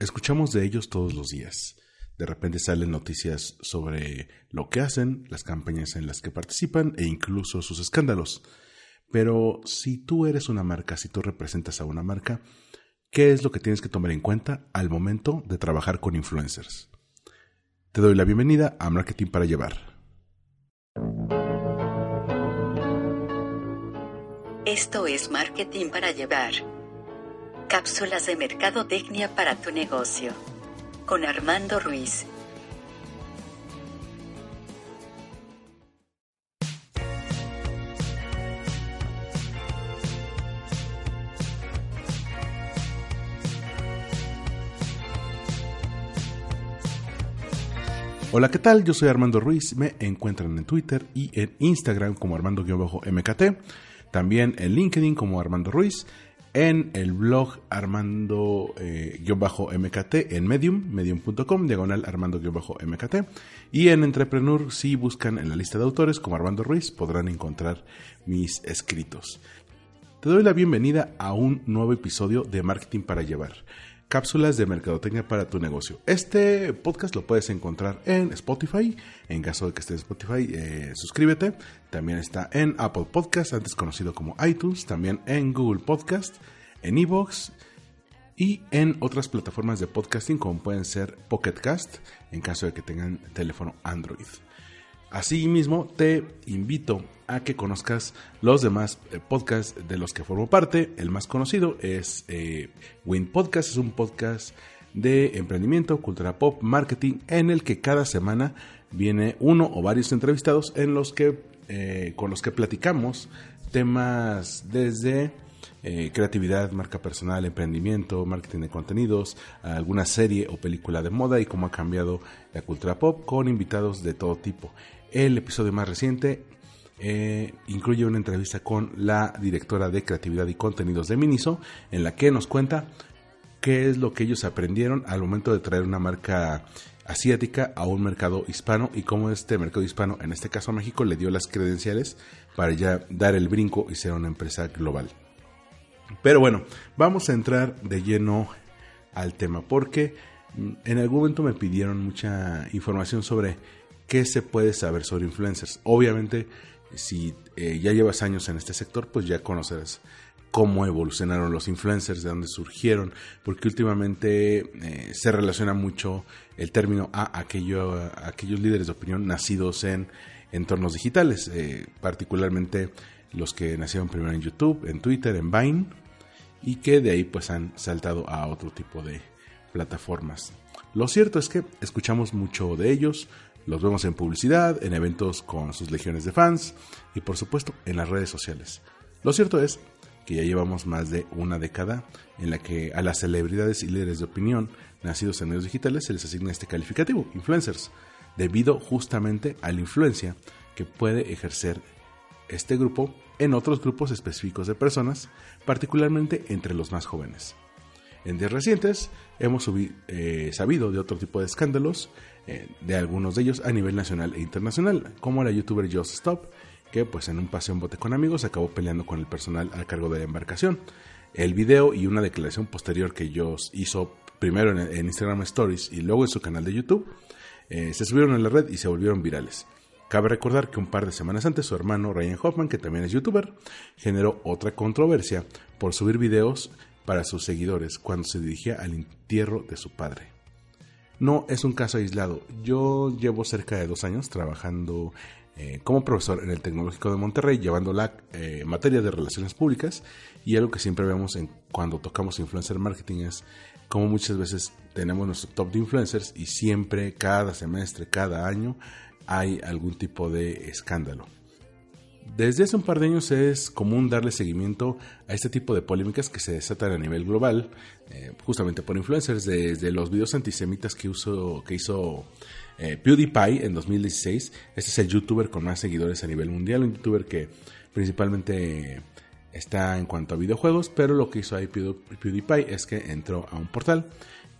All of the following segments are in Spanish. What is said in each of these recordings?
Escuchamos de ellos todos los días. De repente salen noticias sobre lo que hacen, las campañas en las que participan e incluso sus escándalos. Pero si tú eres una marca, si tú representas a una marca, ¿qué es lo que tienes que tomar en cuenta al momento de trabajar con influencers? Te doy la bienvenida a Marketing para Llevar. Esto es Marketing para Llevar Cápsulas de Mercadotecnia para tu negocio. Con Armando Ruiz. Hola, ¿qué tal? Yo soy Armando Ruiz. Me encuentran en Twitter y en Instagram como Armando-MKT. También en LinkedIn como Armando Ruiz en el blog Armando-MKT en Medium, medium.com, diagonal Armando-MKT. Y en Entrepreneur, si buscan en la lista de autores como Armando Ruiz, podrán encontrar mis escritos. Te doy la bienvenida a un nuevo episodio de Marketing para Llevar. Cápsulas de mercadotecnia para tu negocio. Este podcast lo puedes encontrar en Spotify. En caso de que estés en Spotify, eh, suscríbete. También está en Apple Podcast, antes conocido como iTunes. También en Google Podcast, en Evox y en otras plataformas de podcasting como pueden ser Pocket Cast en caso de que tengan teléfono Android. Asimismo, te invito a que conozcas los demás eh, podcasts de los que formo parte. El más conocido es eh, Win Podcast, es un podcast de emprendimiento, cultura pop, marketing, en el que cada semana viene uno o varios entrevistados en los que, eh, con los que platicamos temas desde creatividad, marca personal, emprendimiento, marketing de contenidos, alguna serie o película de moda y cómo ha cambiado la cultura pop con invitados de todo tipo. El episodio más reciente eh, incluye una entrevista con la directora de creatividad y contenidos de Miniso, en la que nos cuenta qué es lo que ellos aprendieron al momento de traer una marca asiática a un mercado hispano y cómo este mercado hispano, en este caso México, le dio las credenciales para ya dar el brinco y ser una empresa global. Pero bueno, vamos a entrar de lleno al tema porque mm, en algún momento me pidieron mucha información sobre ¿qué se puede saber sobre influencers? Obviamente, si eh, ya llevas años en este sector, pues ya conocerás cómo evolucionaron los influencers, de dónde surgieron, porque últimamente eh, se relaciona mucho el término a, aquello, aquellos líderes de opinión nacidos en entornos digitales, eh, particularmente los que nacieron primero en YouTube, en Twitter, en Vine, y que de ahí pues han saltado a otro tipo de plataformas. Lo cierto es que escuchamos mucho de ellos, los vemos en publicidad, en eventos con sus legiones de fans y por supuesto en las redes sociales. Lo cierto es que ya llevamos más de una década en la que a las celebridades y líderes de opinión nacidos en medios digitales se les asigna este calificativo, influencers, debido justamente a la influencia que puede ejercer este grupo en otros grupos específicos de personas, particularmente entre los más jóvenes. En días recientes hemos eh, sabido de otro tipo de escándalos eh, de algunos de ellos a nivel nacional e internacional, como la youtuber Just Stop, que pues en un paseo en bote con amigos acabó peleando con el personal a cargo de la embarcación. El video y una declaración posterior que Joss hizo primero en, Instagram Stories y luego en su canal de YouTube eh, se subieron a la red y se volvieron virales. Cabe recordar que un par de semanas antes su hermano Ryan Hoffman, que también es youtuber, generó otra controversia por subir videos para sus seguidores cuando se dirigía al entierro de su padre. No es un caso aislado. Yo llevo cerca de dos años trabajando eh, como profesor en el Tecnológico de Monterrey, llevando la eh, materia de relaciones públicas y algo que siempre vemos en, cuando tocamos influencer marketing es como muchas veces tenemos nuestro top de influencers y siempre, cada semestre, cada año, hay algún tipo de escándalo. Desde hace un par de años es común darle seguimiento a este tipo de polémicas que se desatan a nivel global, eh, justamente por influencers, desde los videos antisemitas que, que hizo eh, PewDiePie en 2016. Este es el youtuber con más seguidores a nivel mundial, un youtuber que principalmente está en cuanto a videojuegos, pero lo que hizo ahí PewDiePie es que entró a un portal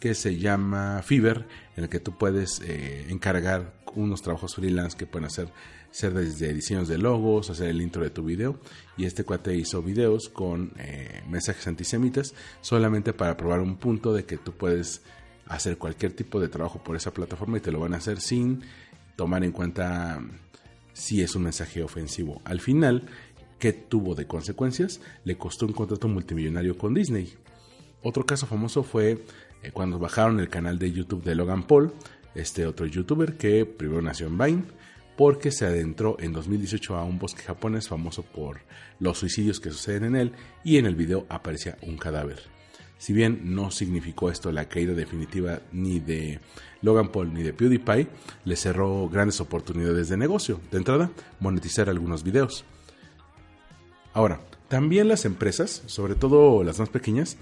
que se llama Fiverr, en el que tú puedes eh, encargar unos trabajos freelance que pueden hacer ser desde diseños de logos, hacer el intro de tu video. Y este cuate hizo videos con eh, mensajes antisemitas solamente para probar un punto de que tú puedes hacer cualquier tipo de trabajo por esa plataforma y te lo van a hacer sin tomar en cuenta si es un mensaje ofensivo. Al final, ¿qué tuvo de consecuencias? Le costó un contrato multimillonario con Disney. Otro caso famoso fue eh, cuando bajaron el canal de YouTube de Logan Paul, este otro youtuber que primero nació en Vine, porque se adentró en 2018 a un bosque japonés famoso por los suicidios que suceden en él y en el video aparecía un cadáver. Si bien no significó esto la caída definitiva ni de Logan Paul ni de PewDiePie, le cerró grandes oportunidades de negocio. De entrada, monetizar algunos videos. Ahora, también las empresas, sobre todo las más pequeñas,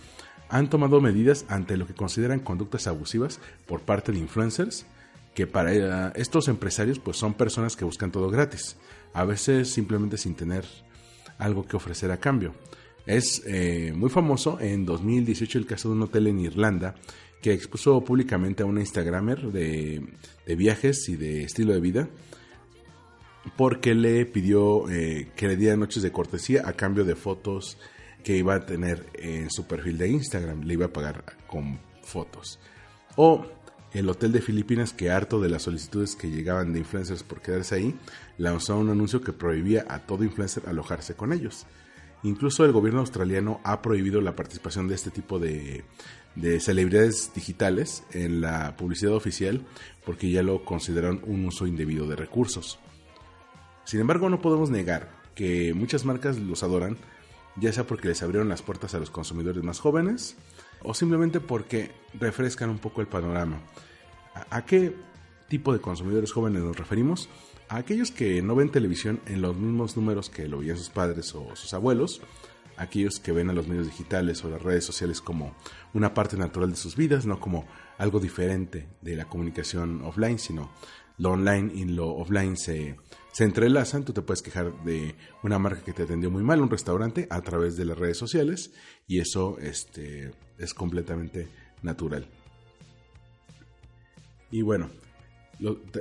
han tomado medidas ante lo que consideran conductas abusivas por parte de influencers, que para eh, estos empresarios pues son personas que buscan todo gratis, a veces simplemente sin tener algo que ofrecer a cambio. Es eh, muy famoso en 2018 el caso de un hotel en Irlanda que expuso públicamente a una Instagramer de, viajes y de estilo de vida porque le pidió eh, que le diera noches de cortesía a cambio de fotos que iba a tener en su perfil de Instagram, le iba a pagar con fotos. O el hotel de Filipinas, que harto de las solicitudes que llegaban de influencers por quedarse ahí, lanzó un anuncio que prohibía a todo influencer alojarse con ellos. Incluso el gobierno australiano ha prohibido la participación de este tipo de, de celebridades digitales en la publicidad oficial porque ya lo consideran un uso indebido de recursos. Sin embargo, no podemos negar que muchas marcas los adoran ya sea porque les abrieron las puertas a los consumidores más jóvenes o simplemente porque refrescan un poco el panorama. ¿A, qué tipo de consumidores jóvenes nos referimos? A aquellos que no ven televisión en los mismos números que lo veían sus padres o sus abuelos, aquellos que ven a los medios digitales o las redes sociales como una parte natural de sus vidas, no como algo diferente de la comunicación offline, sino lo online y lo offline se, se entrelazan. Tú te puedes quejar de una marca que te atendió muy mal, un restaurante, a través de las redes sociales y eso este, es completamente natural. Y bueno,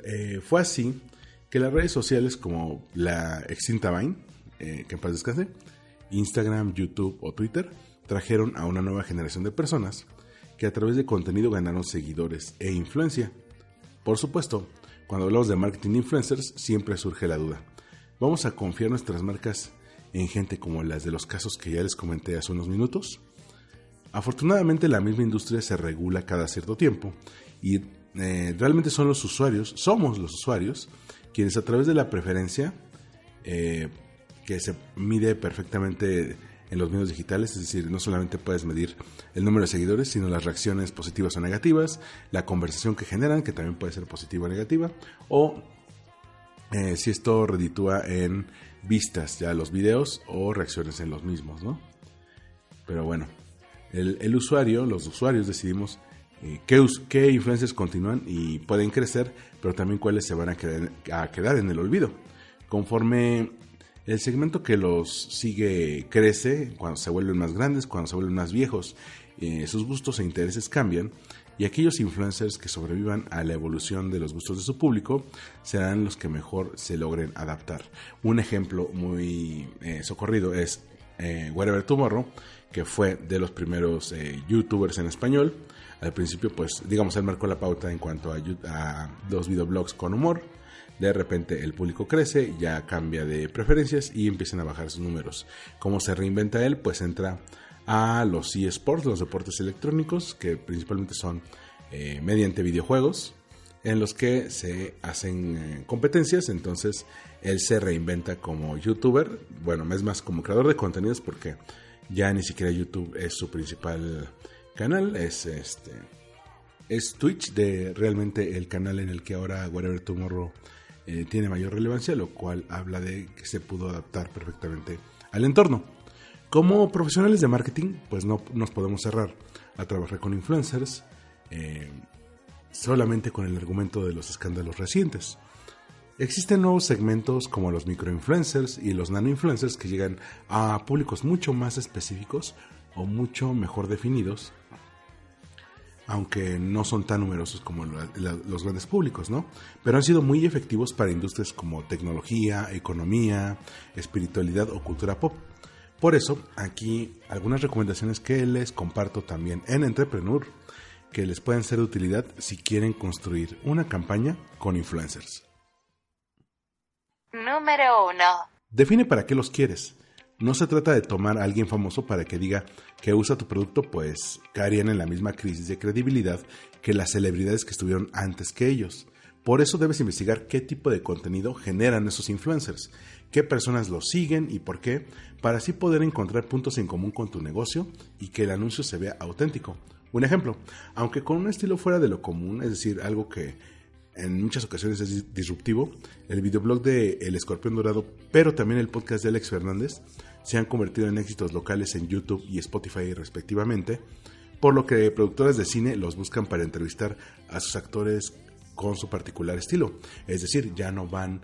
eh, fue así que las redes sociales como la extinta Vine, eh, que en paz descanse, Instagram, YouTube o Twitter, trajeron a una nueva generación de personas que a través de contenido ganaron seguidores e influencia. Por supuesto, cuando hablamos de marketing influencers, siempre surge la duda. ¿Vamos a confiar nuestras marcas en gente como las de los casos que ya les comenté hace unos minutos? Afortunadamente la misma industria se regula cada cierto tiempo y eh, realmente son los usuarios, somos los usuarios, quienes a través de la preferencia, eh, que se mide perfectamente en los medios digitales, es decir, no solamente puedes medir el número de seguidores, sino las reacciones positivas o negativas, la conversación que generan, que también puede ser positiva o negativa, o eh, si esto reditúa en vistas ya los videos o reacciones en los mismos, ¿no? Pero bueno, el, usuario, los usuarios decidimos eh, qué, qué influencias continúan y pueden crecer, pero también cuáles se van a a quedar en el olvido. Conforme el segmento que los sigue crece cuando se vuelven más grandes, cuando se vuelven más viejos, eh, sus gustos e intereses cambian y aquellos influencers que sobrevivan a la evolución de los gustos de su público serán los que mejor se logren adaptar. Un ejemplo muy eh, socorrido es eh, Whatever Tomorrow, que fue de los primeros eh, youtubers en español. Al principio, pues, digamos, él marcó la pauta en cuanto a, a los videoblogs con humor de repente el público crece, ya cambia de preferencias y empiezan a bajar sus números. ¿Cómo se reinventa él? Pues entra a los eSports, los deportes electrónicos, que principalmente son eh, mediante videojuegos, en los que se hacen eh, competencias, entonces él se reinventa como youtuber, bueno, es más como creador de contenidos porque ya ni siquiera YouTube es su principal canal, es este es Twitch de realmente el canal en el que ahora Whatever Tomorrow eh, tiene mayor relevancia, lo cual habla de que se pudo adaptar perfectamente al entorno. Como profesionales de marketing, pues no nos podemos cerrar a trabajar con influencers eh, solamente con el argumento de los escándalos recientes. Existen nuevos segmentos como los microinfluencers y los nanoinfluencers que llegan a públicos mucho más específicos o mucho mejor definidos aunque no son tan numerosos como los grandes públicos, ¿no? Pero han sido muy efectivos para industrias como tecnología, economía, espiritualidad o cultura pop. Por eso, aquí algunas recomendaciones que les comparto también en Entrepreneur que les pueden ser de utilidad si quieren construir una campaña con influencers. Número 1. Define para qué los quieres. No se trata de tomar a alguien famoso para que diga que usa tu producto, pues caerían en la misma crisis de credibilidad que las celebridades que estuvieron antes que ellos. Por eso debes investigar qué tipo de contenido generan esos influencers, qué personas los siguen y por qué, para así poder encontrar puntos en común con tu negocio y que el anuncio se vea auténtico. Un ejemplo, aunque con un estilo fuera de lo común, es decir, algo que en muchas ocasiones es disruptivo, el videoblog de El Escorpión Dorado, pero también el podcast de Alex Fernández, se han convertido en éxitos locales en YouTube y Spotify respectivamente, por lo que productoras de cine los buscan para entrevistar a sus actores con su particular estilo. Es decir, ya no van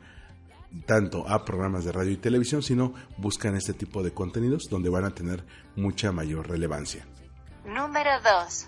tanto a programas de radio y televisión, sino buscan este tipo de contenidos donde van a tener mucha mayor relevancia. Número 2.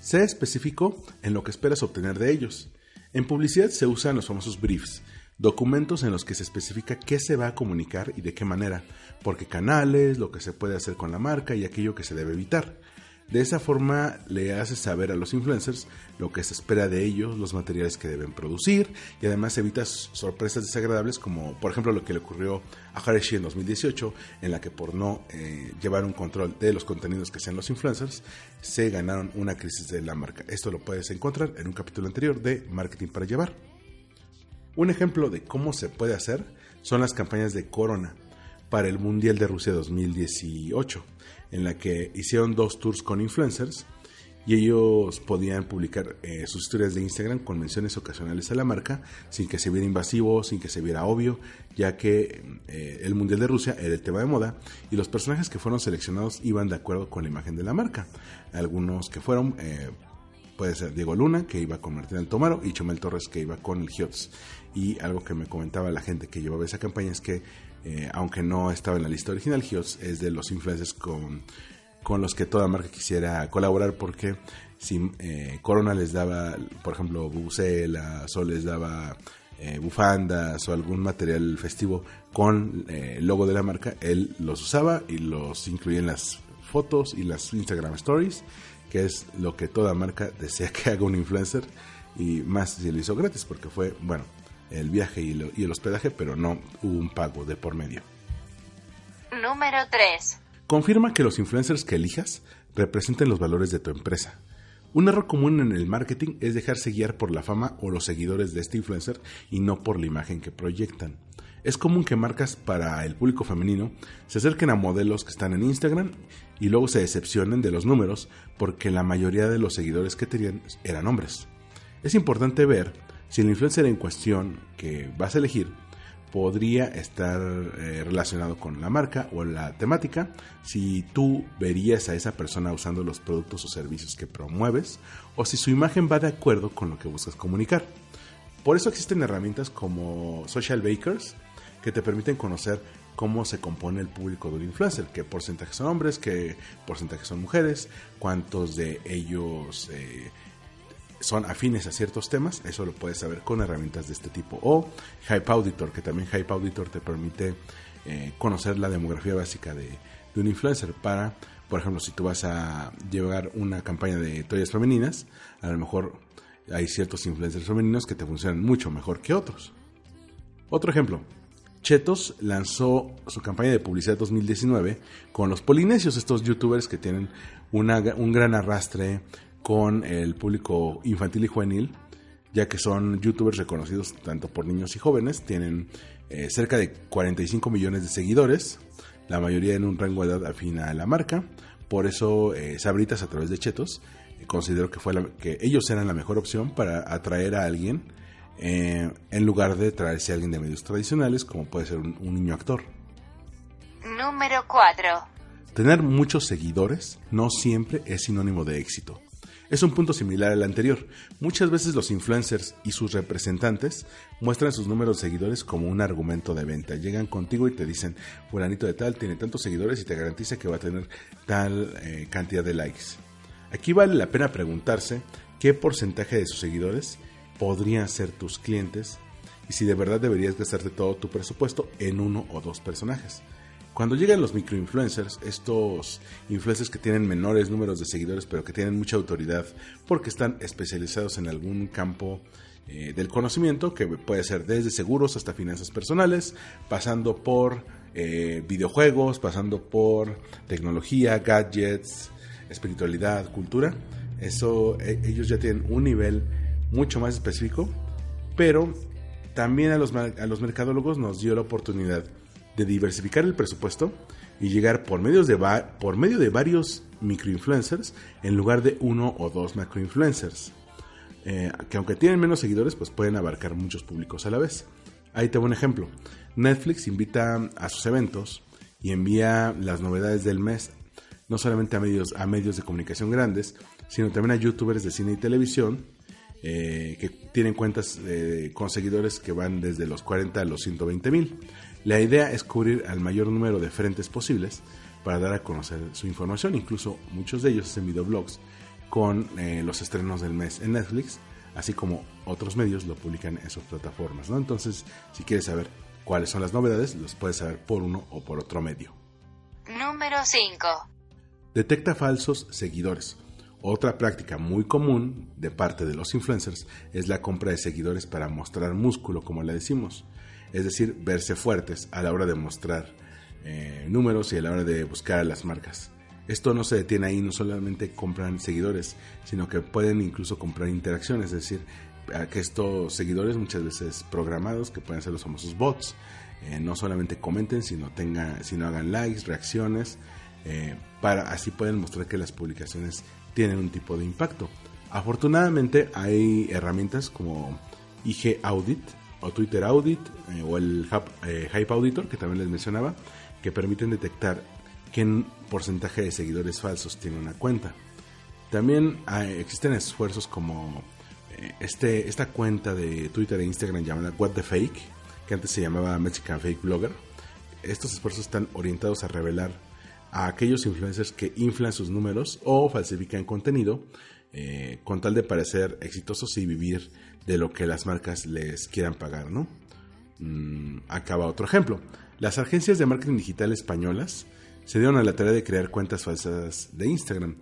Sé específico en lo que esperas obtener de ellos. En publicidad se usan los famosos briefs, documentos en los que se especifica qué se va a comunicar y de qué manera, por qué canales, lo que se puede hacer con la marca y aquello que se debe evitar. De esa forma le haces saber a los influencers lo que se espera de ellos, los materiales que deben producir y además evitas sorpresas desagradables como por ejemplo lo que le ocurrió a Hareshi en 2018 en la que por no eh, llevar un control de los contenidos que sean los influencers se ganaron una crisis de la marca. Esto lo puedes encontrar en un capítulo anterior de Marketing para Llevar. Un ejemplo de cómo se puede hacer son las campañas de Corona para el Mundial de Rusia 2018, en la que hicieron dos tours con influencers y ellos podían publicar eh, sus historias de Instagram con menciones ocasionales a la marca sin que se viera invasivo, sin que se viera obvio, ya que eh, el Mundial de Rusia era el tema de moda y los personajes que fueron seleccionados iban de acuerdo con la imagen de la marca. Algunos que fueron... Eh, puede ser Diego Luna, que iba con Martín Altomaro, y Chomel Torres, que iba con el Hiots. Y algo que me comentaba la gente que llevaba esa campaña es que, eh, aunque no estaba en la lista original, Hiots es de los influencers con, con los que toda marca quisiera colaborar, porque si eh, Corona les daba, por ejemplo, bucela, Sol les daba eh, bufandas o algún material festivo con el logo de la marca, él los usaba y los incluía en las fotos y las Instagram stories que es lo que toda marca desea que haga un influencer y más si lo hizo gratis porque fue, bueno, el viaje y, y el hospedaje, pero no hubo un pago de por medio. Número 3. Confirma que los influencers que elijas representen los valores de tu empresa. Un error común en el marketing es dejarse guiar por la fama o los seguidores de este influencer y no por la imagen que proyectan. Es común que marcas para el público femenino se acerquen a modelos que están en Instagram y luego se decepcionen de los números porque la mayoría de los seguidores que tenían eran hombres. Es importante ver si el influencer en cuestión que vas a elegir podría estar eh, relacionado con la marca o la temática, si tú verías a esa persona usando los productos o servicios que promueves o si su imagen va de acuerdo con lo que buscas comunicar. Por eso existen herramientas como Social Bakers, que te permiten conocer cómo se compone el público de un influencer, qué porcentaje son hombres, qué porcentaje son mujeres, cuántos de ellos eh, son afines a ciertos temas, eso lo puedes saber con herramientas de este tipo. O Hype Auditor, que también Hype Auditor te permite eh, conocer la demografía básica de, de, un influencer para, por ejemplo, si tú vas a llevar una campaña de toallas femeninas, a lo mejor hay ciertos influencers femeninos que te funcionan mucho mejor que otros. Otro ejemplo, Chetos lanzó su campaña de publicidad 2019 con los polinesios, estos youtubers que tienen un gran arrastre con el público infantil y juvenil, ya que son youtubers reconocidos tanto por niños y jóvenes, tienen eh, cerca de 45 millones de seguidores, la mayoría en un rango de edad afín a la marca, por eso eh, Sabritas a través de Chetos eh, considero que, fue que ellos eran la mejor opción para atraer a alguien eh, en lugar de traerse a alguien de medios tradicionales como puede ser un, un niño actor. Número 4. Tener muchos seguidores no siempre es sinónimo de éxito. Es un punto similar al anterior. Muchas veces los influencers y sus representantes muestran sus números de seguidores como un argumento de venta. Llegan contigo y te dicen, fulanito de tal tiene tantos seguidores y te garantiza que va a tener tal eh, cantidad de likes. Aquí vale la pena preguntarse qué porcentaje de sus seguidores podrían ser tus clientes y si de verdad deberías gastarte todo tu presupuesto en uno o dos personajes. Cuando llegan los microinfluencers, estos influencers que tienen menores números de seguidores pero que tienen mucha autoridad porque están especializados en algún campo eh, del conocimiento, que puede ser desde seguros hasta finanzas personales, pasando por eh, videojuegos, pasando por tecnología, gadgets, espiritualidad, cultura. Eso e, ellos ya tienen un nivel mucho más específico, pero también a los, a los mercadólogos nos dio la oportunidad de diversificar el presupuesto y llegar por, medios de por medio de varios microinfluencers en lugar de uno o dos macroinfluencers. Eh, que aunque tienen menos seguidores, pues pueden abarcar muchos públicos a la vez. Ahí tengo un ejemplo. Netflix invita a sus eventos y envía las novedades del mes no solamente a medios, a medios de comunicación grandes, sino también a youtubers de cine y televisión eh, que tienen cuentas eh, con seguidores que van desde los 40 a los 120 mil. La idea es cubrir al mayor número de frentes posibles para dar a conocer su información. Incluso muchos de ellos hacen videoblogs con eh, los estrenos del mes en Netflix, así como otros medios lo publican en sus plataformas. ¿no? Entonces, si quieres saber cuáles son las novedades, los puedes saber por uno o por otro medio. Número 5. Detecta falsos seguidores. Otra práctica muy común de parte de los influencers es la compra de seguidores para mostrar músculo, como le decimos es decir, verse fuertes a la hora de mostrar eh, números y a la hora de buscar a las marcas. Esto no se detiene ahí, no solamente compran seguidores, sino que pueden incluso comprar interacciones, es decir, que estos seguidores muchas veces programados, que pueden ser los famosos bots, eh, no solamente comenten, sino, tengan, sino hagan likes, reacciones, eh, para así pueden mostrar que las publicaciones tienen un tipo de impacto. Afortunadamente hay herramientas como IG Audit, o Twitter Audit eh, o el eh, Hype Auditor que también les mencionaba, que permiten detectar qué porcentaje de seguidores falsos tiene una cuenta. También existen esfuerzos como eh, este, esta cuenta de Twitter e Instagram llamada What the Fake, que antes se llamaba Mexican Fake Blogger. Estos esfuerzos están orientados a revelar a aquellos influencers que inflan sus números o falsifican contenido con tal de parecer exitosos y vivir de lo que las marcas les quieran pagar, ¿no? Mm, acaba otro ejemplo. Las agencias de marketing digital españolas se dieron a la tarea de crear cuentas falsas de Instagram.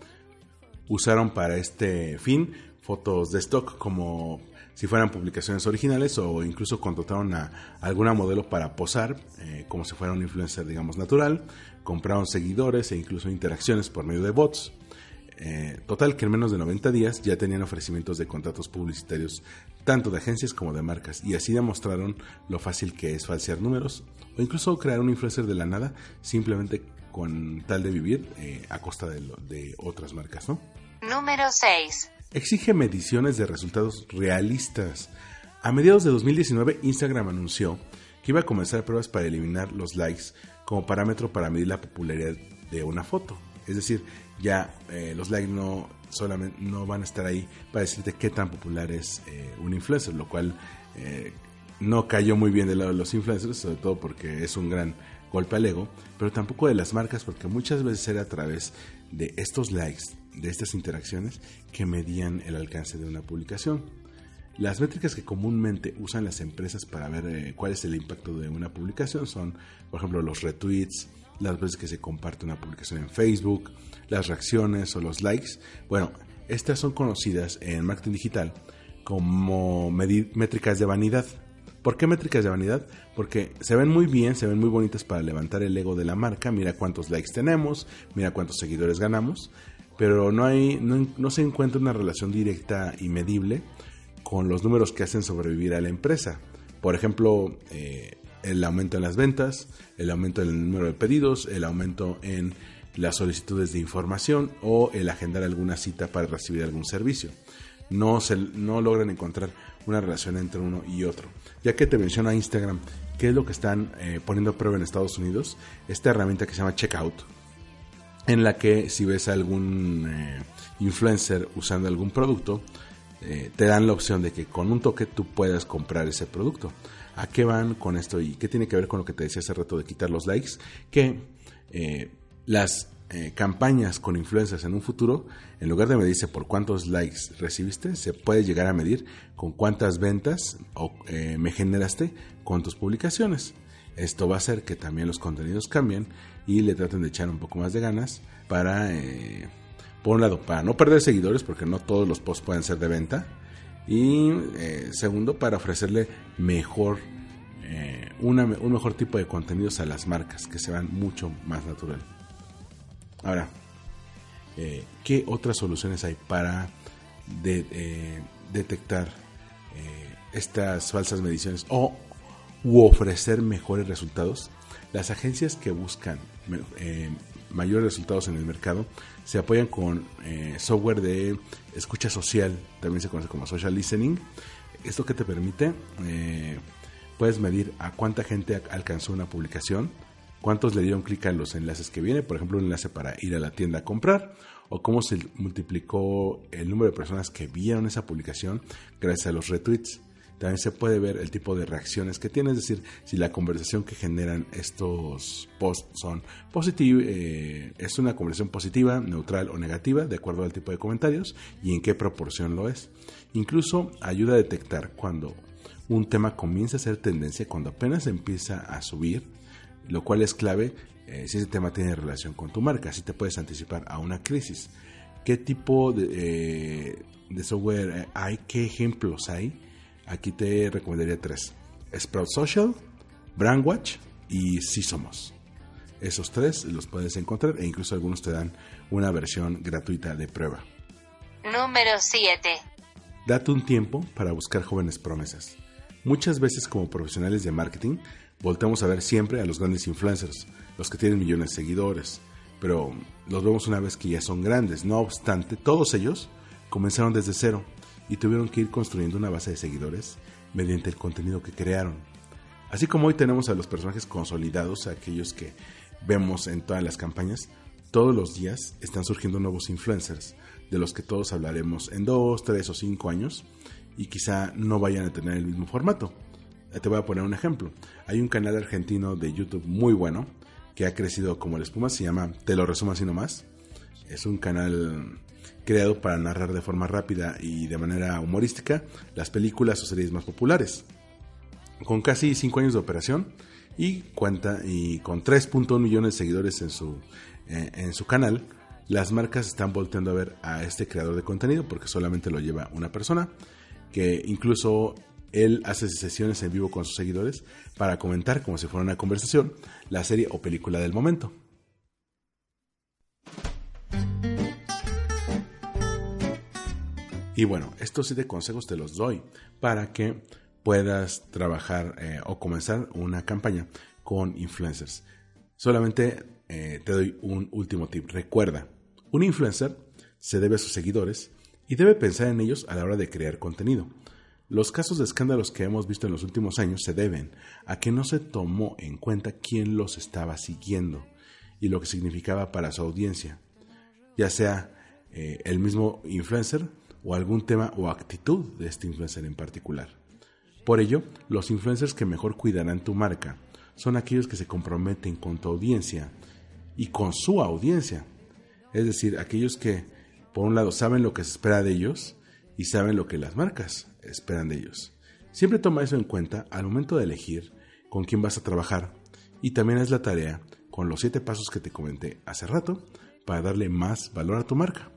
Usaron para este fin fotos de stock como si fueran publicaciones originales o incluso contrataron a alguna modelo para posar eh, como si fuera un influencer digamos natural, compraron seguidores e incluso interacciones por medio de bots. Eh, total que en menos de 90 días ya tenían ofrecimientos de contratos publicitarios tanto de agencias como de marcas y así demostraron lo fácil que es falsear números o incluso crear un influencer de la nada simplemente con tal de vivir eh, a costa de, de otras marcas, ¿no? Número 6. Exige mediciones de resultados realistas. A mediados de 2019 Instagram anunció que iba a comenzar pruebas para eliminar los likes como parámetro para medir la popularidad de una foto. Es decir, ya eh, los likes no solamente no van a estar ahí para decirte qué tan popular es eh, un influencer, lo cual eh, no cayó muy bien del lado de los influencers, sobre todo porque es un gran golpe al ego, pero tampoco de las marcas, porque muchas veces era a través de estos likes, de estas interacciones, que medían el alcance de una publicación. Las métricas que comúnmente usan las empresas para ver cuál es el impacto de una publicación son, por ejemplo, los retweets, las veces que se comparte una publicación en Facebook, las reacciones o los likes. Bueno, estas son conocidas en marketing digital como métricas de vanidad. ¿Por qué métricas de vanidad? Porque se ven muy bien, se ven muy bonitas para levantar el ego de la marca. Mira cuántos likes tenemos, mira cuántos seguidores ganamos, pero no, hay, no, se encuentra una relación directa y medible con los números que hacen sobrevivir a la empresa. Por ejemplo, eh, el aumento en las ventas, el aumento en el número de pedidos, el aumento en las solicitudes de información o el agendar alguna cita para recibir algún servicio. No, se, no logran encontrar una relación entre uno y otro. Ya que te menciona Instagram, ¿qué es lo que están eh, poniendo a prueba en Estados Unidos? Esta herramienta que se llama Checkout, en la que si ves a algún eh, influencer usando algún producto, eh, te dan la opción de que con un toque tú puedas comprar ese producto. ¿A qué van con esto y qué tiene que ver con lo que te decía hace rato de quitar los likes? Que eh, las campañas con influencers en un futuro, en lugar de medirse por cuántos likes recibiste, se puede llegar a medir con cuántas ventas o, me generaste con tus publicaciones. Esto va a hacer que también los contenidos cambien y le traten de echar un poco más de ganas para, eh, por un lado, para no perder seguidores, porque no todos los posts pueden ser de venta. Y eh, segundo, para ofrecerle mejor, eh, un mejor tipo de contenidos a las marcas, que se van mucho más natural. Ahora, ¿qué otras soluciones hay para detectar estas falsas mediciones o u ofrecer mejores resultados, las agencias que buscan eh, mayores resultados en el mercado se apoyan con eh, software de escucha social, también se conoce como social listening. Esto que te permite, eh, puedes medir a cuánta gente alcanzó una publicación, cuántos le dieron clic a los enlaces que viene, por ejemplo, un enlace para ir a la tienda a comprar, o cómo se multiplicó el número de personas que vieron esa publicación gracias a los retweets. También se puede ver el tipo de reacciones que tiene, es decir, si la conversación que generan estos posts son positivos, eh, es una conversación positiva, neutral o negativa, de acuerdo al tipo de comentarios y en qué proporción lo es. Incluso ayuda a detectar cuando un tema comienza a ser tendencia, cuando apenas empieza a subir, lo cual es clave eh, si ese tema tiene relación con tu marca, así te puedes anticipar a una crisis. ¿Qué tipo de, eh, de software hay? ¿Qué ejemplos hay? Aquí te recomendaría tres. Sprout Social, Brandwatch y Si Somos. Esos tres los puedes encontrar e incluso algunos te dan una versión gratuita de prueba. Número 7. Date un tiempo para buscar jóvenes promesas. Muchas veces como profesionales de marketing volteamos a ver siempre a los grandes influencers, los que tienen millones de seguidores, pero los vemos una vez que ya son grandes. No obstante, todos ellos comenzaron desde cero y tuvieron que ir construyendo una base de seguidores mediante el contenido que crearon. Así como hoy tenemos a los personajes consolidados, aquellos que vemos en todas las campañas, todos los días están surgiendo nuevos influencers, de los que todos hablaremos en dos, tres o cinco años, y quizá no vayan a tener el mismo formato. Te voy a poner un ejemplo. Hay un canal argentino de YouTube muy bueno, que ha crecido como la espuma, se llama Te lo resumo así nomás. Es un canal creado para narrar de forma rápida y de manera humorística las películas o series más populares. Con casi 5 años de operación y, cuenta, y con 3.1 millones de seguidores en su, eh, en su canal, las marcas están volteando a ver a este creador de contenido porque solamente lo lleva una persona, que incluso él hace sesiones en vivo con sus seguidores para comentar como si fuera una conversación la serie o película del momento. Y bueno, estos siete consejos te los doy para que puedas trabajar eh, o comenzar una campaña con influencers. Solamente eh, te doy un último tip. Recuerda, un influencer se debe a sus seguidores y debe pensar en ellos a la hora de crear contenido. Los casos de escándalos que hemos visto en los últimos años se deben a que no se tomó en cuenta quién los estaba siguiendo y lo que significaba para su audiencia, ya sea eh, el mismo influencer o algún tema o actitud de este influencer en particular. Por ello, los influencers que mejor cuidarán tu marca son aquellos que se comprometen con tu audiencia y con su audiencia. Es decir, aquellos que, por un lado, saben lo que se espera de ellos y saben lo que las marcas esperan de ellos. Siempre toma eso en cuenta al momento de elegir con quién vas a trabajar y también es la tarea con los siete pasos que te comenté hace rato para darle más valor a tu marca.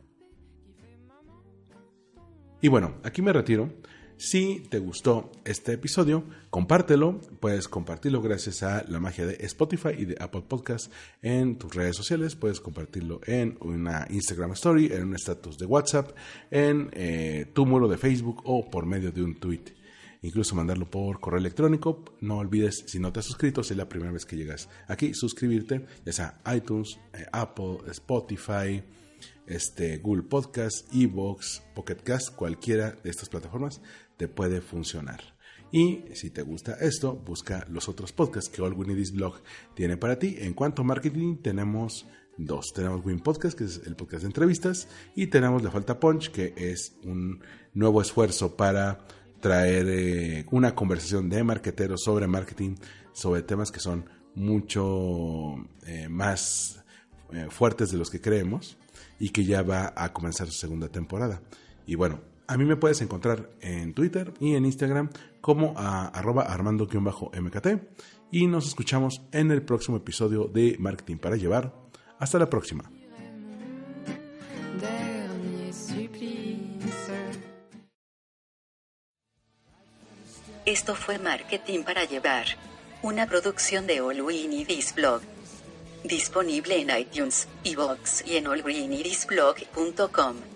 Y bueno, aquí me retiro. Si te gustó este episodio, compártelo. Puedes compartirlo gracias a la magia de Spotify y de Apple Podcasts en tus redes sociales. Puedes compartirlo en una Instagram Story, en un status de WhatsApp, en eh, tu muro de Facebook o por medio de un tweet. Incluso mandarlo por correo electrónico. No olvides, si no te has suscrito, si es la primera vez que llegas aquí, suscribirte, ya sea iTunes, eh, Apple, Spotify este, Google Podcast, Evox, Pocket Cast, cualquiera de estas plataformas te puede funcionar. Y si te gusta esto, busca los otros podcasts que All Blog tiene para ti. En cuanto a marketing, tenemos dos. Tenemos Win Podcast, que es el podcast de entrevistas, y tenemos La Falta Punch, que es un nuevo esfuerzo para traer eh, una conversación de marketeros sobre marketing, sobre temas que son mucho eh, más eh, fuertes de los que creemos y que ya va a comenzar su segunda temporada. Y bueno, A mí me puedes encontrar en Twitter y en Instagram como a arroba armando-mkt y nos escuchamos en el próximo episodio de Marketing para Llevar. Hasta la próxima. Esto fue Marketing para Llevar, una producción de All y Blog. Disponible en iTunes, iVoox y en allgreenidisblog.com.